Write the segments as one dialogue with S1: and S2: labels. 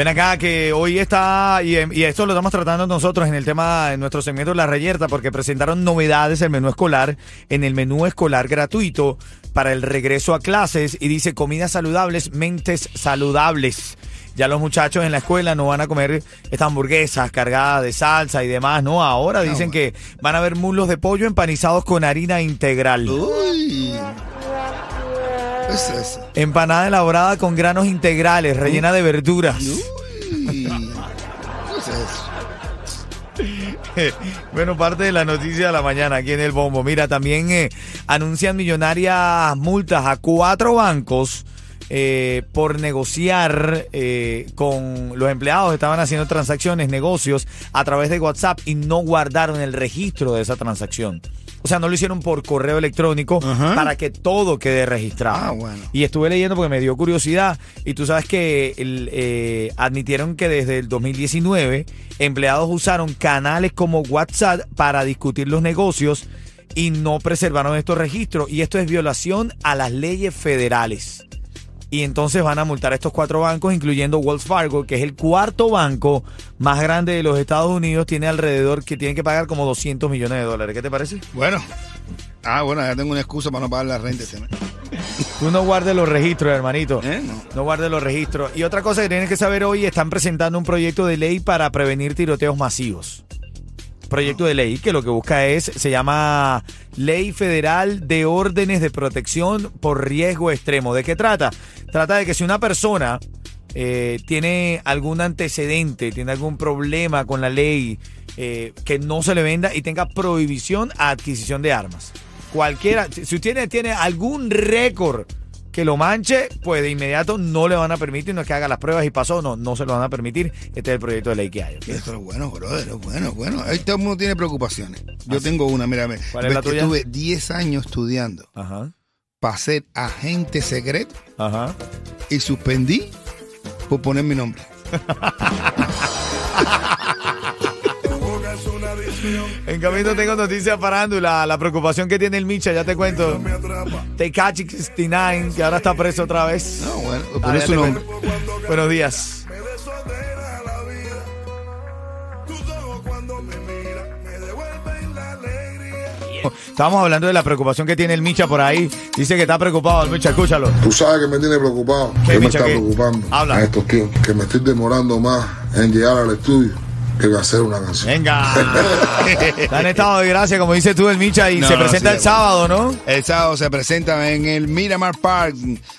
S1: Ven acá que hoy está, y, y, esto lo estamos tratando nosotros en el tema, en nuestro segmento La Reyerta, porque presentaron novedades el menú escolar, en el menú escolar gratuito para el regreso a clases y dice comidas saludables, mentes saludables. Ya los muchachos en la escuela no van a comer estas hamburguesas cargadas de salsa y demás, ¿no? Ahora dicen que van a haber muslos de pollo empanizados con harina integral.
S2: Uy. ¿Qué es eso?
S1: Empanada elaborada con granos integrales, rellena de verduras.
S2: Uy. ¿Qué es eso?
S1: Bueno, parte de la noticia de la mañana aquí en el Bombo. Mira, también eh, anuncian millonarias multas a cuatro bancos eh, por negociar eh, con los empleados. Estaban haciendo transacciones, negocios a través de WhatsApp y no guardaron el registro de esa transacción. O sea, no lo hicieron por correo electrónico
S2: Ajá.
S1: para que todo quede registrado.
S2: Ah, bueno.
S1: Y estuve leyendo porque me dio curiosidad. Y tú sabes que el, eh, admitieron que desde el 2019 empleados usaron canales como WhatsApp para discutir los negocios y no preservaron estos registros. Y esto es violación a las leyes federales. Y entonces van a multar a estos cuatro bancos, incluyendo Wells Fargo, que es el cuarto banco más grande de los Estados Unidos. Tiene alrededor que tienen que pagar como 200 millones de dólares. ¿Qué te parece?
S2: Bueno. Ah, bueno, ya tengo una excusa para no pagar la renta este.
S1: Tú no guardes los registros, hermanito.
S2: ¿Eh? No.
S1: No guardes los registros. Y otra cosa que tienes que saber hoy, están presentando un proyecto de ley para prevenir tiroteos masivos. Proyecto de ley que lo que busca es, se llama Ley Federal de Órdenes de Protección por Riesgo Extremo. ¿De qué trata? Trata de que si una persona eh, tiene algún antecedente, tiene algún problema con la ley, eh, que no se le venda y tenga prohibición a adquisición de armas. Cualquiera, si usted tiene, tiene algún récord que lo manche, pues de inmediato no le van a permitir, no es que haga las pruebas y pasó, no, no se lo van a permitir. Este es el proyecto de ley que hay. ¿ok?
S2: Esto es bueno, brother, es bueno, es bueno. Ahí todo el mundo tiene preocupaciones. Yo tengo una, mírame.
S1: ¿Cuál es la tuya?
S2: Estuve 10 años estudiando
S1: Ajá,
S2: para ser agente secreto
S1: ajá.
S2: y suspendí por poner mi nombre.
S1: En camino tengo noticias parándula, la preocupación que tiene el Micha, ya te cuento. Tecachi 69, que ahora está preso otra vez.
S2: No, bueno,
S1: Ah,
S2: por eso nombre.
S1: Buenos días. Estábamos hablando de la preocupación que tiene el Micha por ahí. Dice que está preocupado el Micha, escúchalo.
S3: Tú sabes que me tiene preocupado.
S1: ¿Qué,
S3: ¿Qué me está
S1: qué?
S3: preocupando?
S1: Habla.
S3: A estos tíos. Que me estoy demorando más en llegar al estudio que hacer una canción.
S1: Venga. Está en estado de gracia, como dices tú, el Micha, y
S2: No,
S1: se
S2: no,
S1: presenta
S2: sí,
S1: el sábado, ¿no?
S2: El sábado se presenta en el Miramar Park.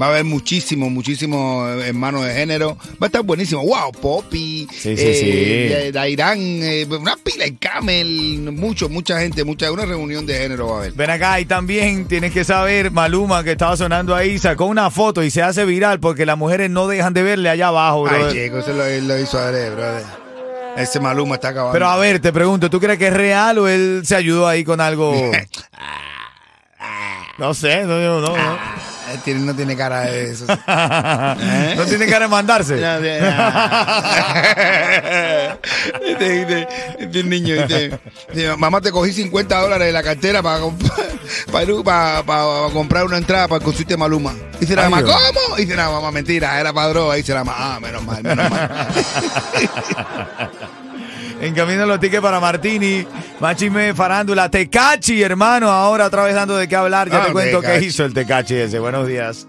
S2: Va a haber muchísimo, muchísimo hermanos de género. Va a estar buenísimo. Wow, Poppy,
S1: Sí, sí,
S2: eh,
S1: sí.
S2: Dairán, eh, una pila de Camel, mucho, mucha gente, mucha, una reunión de género va a haber.
S1: Ven acá y también tienes que saber, Maluma, que estaba sonando ahí, sacó una foto y se hace viral porque las mujeres no dejan de verle allá abajo, bro.
S2: Ay, chico, eso lo, hizo adrede, brother. Ese Maluma está acabando.
S1: Pero a ver, te pregunto, ¿tú crees que es real o él se ayudó ahí con algo? No sé, no, no, no.
S2: tiene- no tiene cara de eso.
S1: No tiene cara de mandarse.
S2: De- Este- este- este niño mamá te cogí 50 dólares de la cartera para, para, para, para comprar una entrada para el concierto de Maluma. Dice la mamá. ¿cómo? Dice la mamá, mentira, era para droga. Dice la mamá, ah, menos mal, menos mal.
S1: En camino los tickets para Martini, Machime Farándula, Tecachi, hermano, ahora otra vez dando de qué hablar. Ya
S2: Ah,
S1: te cuento qué
S2: Tecachi.
S1: hizo el Tecachi ese. Buenos días.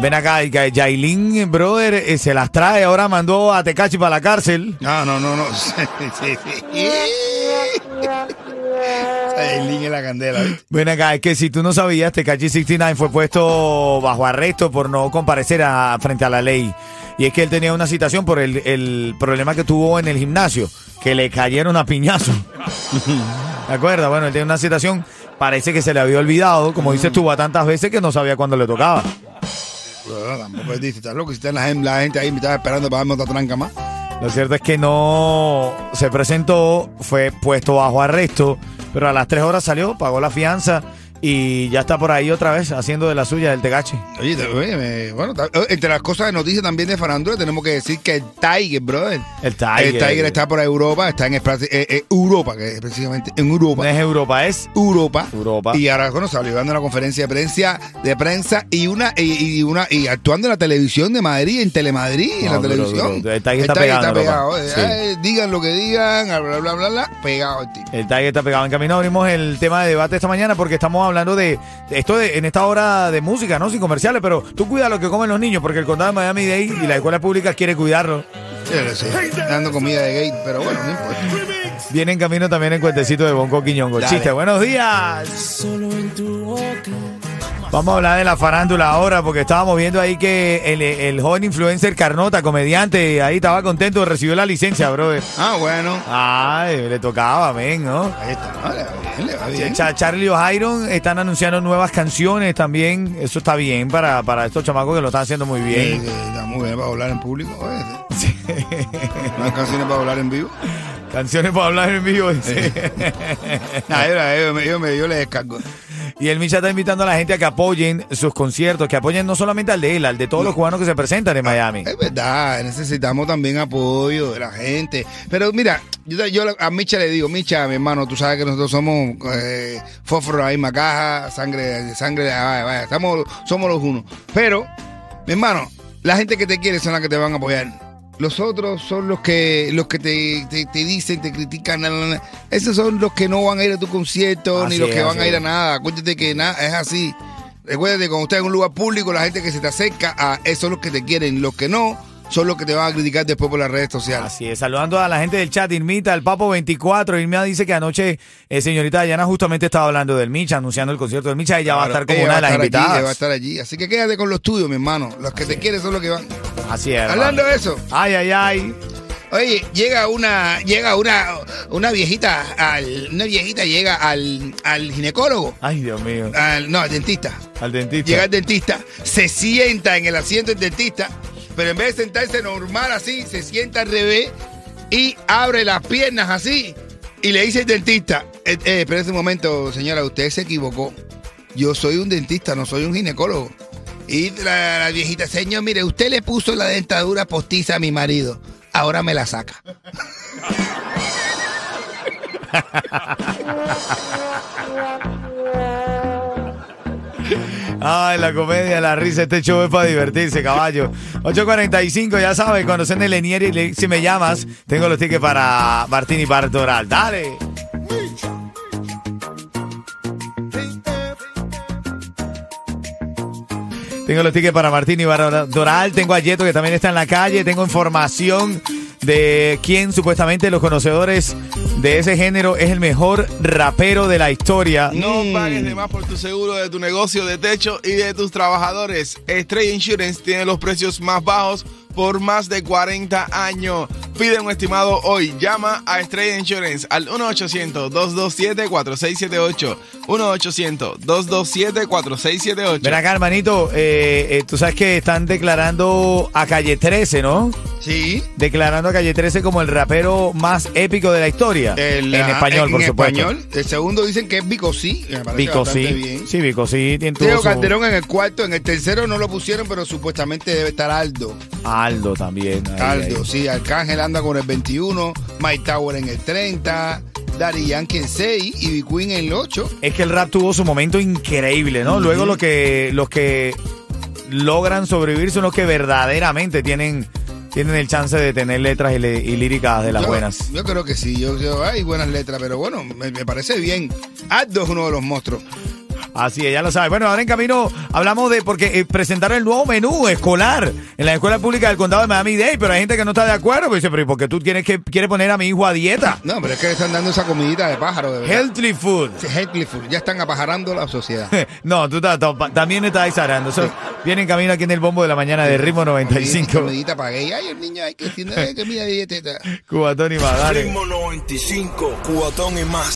S1: Ven acá, y que Yailin, brother, eh, se las trae. Ahora mandó a Tecachi para la cárcel.
S2: No, no, no, no. Link en la candela, ¿viste?
S1: Ven acá, es que si tú no sabías, Tecachi 69 fue puesto bajo arresto por no comparecer a- frente a la ley. Y es que él tenía una citación por el, el problema que tuvo en el gimnasio, que le cayeron a piñazo. ¿De acuerdo? Bueno, él tenía una citación, parece que se le había olvidado, como dices tú, a tantas veces que no sabía cuándo le tocaba.
S2: Tampoco es dice, estás loco, si está la, gen- la gente ahí me estaba esperando para darme otra tranca más.
S1: Lo cierto es que no se presentó, fue puesto bajo arresto, pero a las tres horas salió, pagó la fianza y ya está por ahí otra vez haciendo de la suya del Tegachi.
S2: Oye, oye, bueno, eh, entre las cosas de noticias también de farándula tenemos que decir que el Tiger, brother.
S1: El Tiger.
S2: El Tiger está por Europa, está en eh, eh, Europa, que es precisamente en Europa.
S1: No es Europa, es
S2: Europa.
S1: Europa.
S2: Y ahora bueno, salió dando una conferencia de prensa, de prensa y una y, y una y actuando en la televisión de Madrid, en Telemadrid, en
S1: No,
S2: la
S1: duro,
S2: televisión.
S1: El Tiger está pegado en Europa.
S2: eh,
S1: Sí.
S2: eh, digan lo que digan, bla bla bla bla, pegado el tipo.
S1: El Tiger está pegado. En camino abrimos el tema de debate esta mañana porque estamos hablando de, de esto de, en esta hora de música, ¿no? Sin comerciales, pero tú cuida lo que comen los niños porque el condado de Miami-Dade y la escuela pública quiere cuidarlo.
S2: Sí, sí, dando comida de gate, pero bueno, no importa.
S1: Viene en camino también el cuentecito de Bonco Quiñongo.
S2: Dale.
S1: Chiste, buenos días. Vamos a hablar de la farándula ahora porque estábamos viendo ahí que el, el joven influencer Carnota, comediante, ahí estaba contento, recibió la licencia, brother.
S2: Ah, bueno.
S1: Ay, le tocaba, ven, ¿no?
S2: Ahí está, no, le va bien,
S1: Charlie O'Hiron están anunciando nuevas canciones también. Eso está bien para, para estos chamacos que lo están haciendo muy bien.
S2: sí, está muy bien para hablar en público. sí. No hay canciones para hablar en vivo.
S1: Canciones para hablar en vivo.
S2: Nah, yo, yo, yo, yo, yo le descargo.
S1: Y el Micha está invitando a la gente a que apoyen sus conciertos, que apoyen no solamente al de él, al de todos los cubanos que se presentan en Miami.
S2: Es verdad, necesitamos también apoyo de la gente. Pero mira, yo, a Micha le digo, Micha, mi hermano, tú sabes que nosotros somos eh, fósforo de la misma caja, sangre, sangre, vaya, vaya, estamos, somos los unos. Pero, mi hermano, la gente que te quiere son las que te van a apoyar. Los otros son los que los que te, te, te dicen, te critican. na, na, na. Esos son los que no van a ir a tu concierto,
S1: Así
S2: ni los
S1: es,
S2: que van a ir a nada. Acuérdate que nada es así. Recuérdate, cuando estás en un lugar público, la gente que se te acerca a esos son los que te quieren. Los que no, son los que te van a criticar después por las redes sociales.
S1: Así es, saludando a la gente del chat, Irmita, el Papo 24. Irmita dice que anoche, eh, señorita Dayana justamente estaba hablando del Micha, anunciando el concierto del Micha. Ella va a estar como una de las
S2: allí,
S1: invitadas.
S2: ella va a estar allí. Así que quédate con los tuyos, mi hermano. Los que te quieren son los que van.
S1: Así es.
S2: Hablando de eso,
S1: Ay, ay, ay.
S2: oye, llega una, llega una, una viejita, al, una viejita llega al, al ginecólogo,
S1: Ay, Dios mío.
S2: al, no, al dentista.
S1: Al dentista.
S2: Llega el dentista, se sienta en el asiento del dentista, pero en vez de sentarse normal así, se sienta al revés y abre las piernas así y le dice el dentista, eh, eh, espera un momento, señora, usted se equivocó. Yo soy un dentista, no soy un ginecólogo. Y la, viejita, señor, mire, usted le puso la dentadura postiza a mi marido. Ahora me la saca.
S1: Ay, la comedia, la risa, este show es para divertirse, caballo. 8.45, ya sabes, cuando sean de Lenier y si me llamas, tengo los tickets para Martín y Bartoral. Dale. Tengo los tickets para Martín y Bartoral. Tengo a Yeto que también está en la calle. Tengo información de quién supuestamente los conocedores de ese género es el mejor rapero de la historia.
S4: No
S2: Mm.
S4: pagues de más por tu seguro de tu negocio de techo y de tus trabajadores. Estrella Insurance tiene los precios más bajos por más de 40 años. Pide un estimado hoy. Llama a Estrella Insurance al 1-800-227-4678. 1-800-227-4678.
S1: Ven acá, hermanito. eh, eh, tú sabes que están declarando a Calle 13, ¿no?
S2: Sí.
S1: Declarando a Calle 13 como el rapero más épico de la historia.
S2: El,
S1: en
S2: ah,
S1: español,
S2: en
S1: por supuesto.
S2: español. El segundo dicen que es Vico sí. me parece
S1: Vico
S2: bastante
S1: sí.
S2: bien.
S1: Sí, Vico sí. Tiene
S2: Teo
S1: su-
S2: Calderón en el cuarto, en el tercero no lo pusieron, pero supuestamente debe estar Aldo.
S1: Aldo también. ahí,
S2: Aldo,
S1: ahí.
S2: sí, Arcángel anda con el 21, Mike Tower en el 30, Daddy Yankee en 6 y Big Queen en el 8.
S1: Es que el rap tuvo su momento increíble, ¿no? Luego lo que, los que logran sobrevivir son los que verdaderamente tienen, tienen el chance de tener letras y, le- y líricas de las
S2: yo,
S1: buenas.
S2: Yo creo que sí, yo, yo- hay buenas letras, pero bueno, me, me parece bien. Aldo es uno de los monstruos.
S1: Así es, ya lo sabes. Bueno, ahora en camino hablamos de, porque eh, presentaron el nuevo menú escolar en la escuela pública del condado de Miami-Dade, pero hay gente que no está de acuerdo, pues dice, pero ¿y por qué tú tienes que, quieres poner a mi hijo a dieta?
S2: No, pero es que le están dando esa comidita de pájaro, de verdad.
S1: Healthy food.
S2: Sí, Healthy food. Ya están apajarando la sociedad.
S1: No, tú también estás exagerando. Eso viene en camino aquí en el bombo de la mañana de ritmo 95.
S2: Comidita para gay. Ay, el niño, hay que tiene comida dieteta.
S1: Cubatón y más, dale.
S5: Ritmo 95, cubatón y más.